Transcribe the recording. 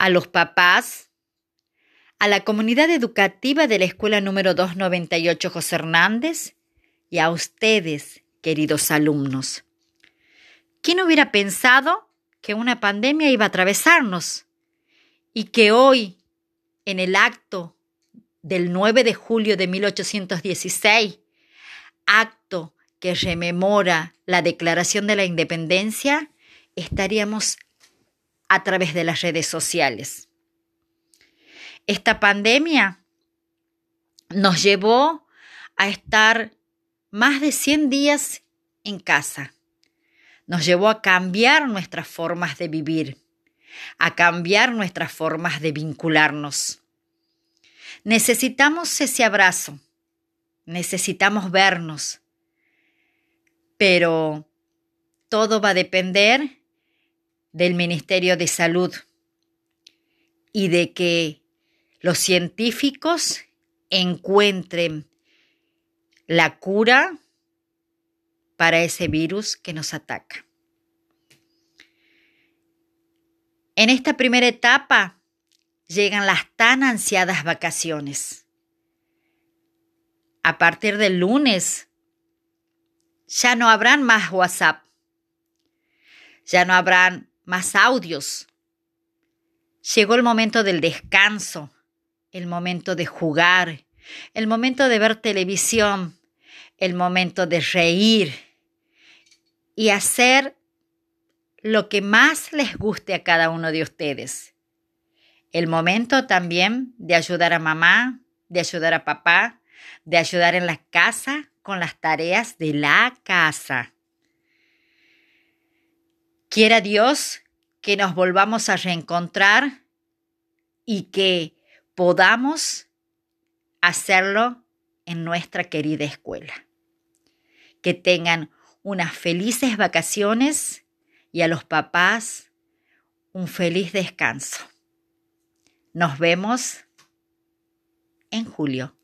a los papás, a la comunidad educativa de la Escuela número 298 José Hernández y a ustedes, queridos alumnos. ¿Quién hubiera pensado que una pandemia iba a atravesarnos y que hoy, en el acto del 9 de julio de 1816, acto que rememora la Declaración de la Independencia, estaríamos a través de las redes sociales. Esta pandemia nos llevó a estar más de 100 días en casa. Nos llevó a cambiar nuestras formas de vivir, a cambiar nuestras formas de vincularnos. Necesitamos ese abrazo, necesitamos vernos, pero todo va a depender del Ministerio de Salud y de que los científicos encuentren la cura para ese virus que nos ataca. En esta primera etapa llegan las tan ansiadas vacaciones. A partir del lunes ya no habrán más WhatsApp, ya no habrán más audios. Llegó el momento del descanso, el momento de jugar, el momento de ver televisión, el momento de reír y hacer lo que más les guste a cada uno de ustedes. El momento también de ayudar a mamá, de ayudar a papá, de ayudar en la casa con las tareas de la casa. Quiera Dios que nos volvamos a reencontrar y que podamos hacerlo en nuestra querida escuela. Que tengan unas felices vacaciones y a los papás un feliz descanso. Nos vemos en julio.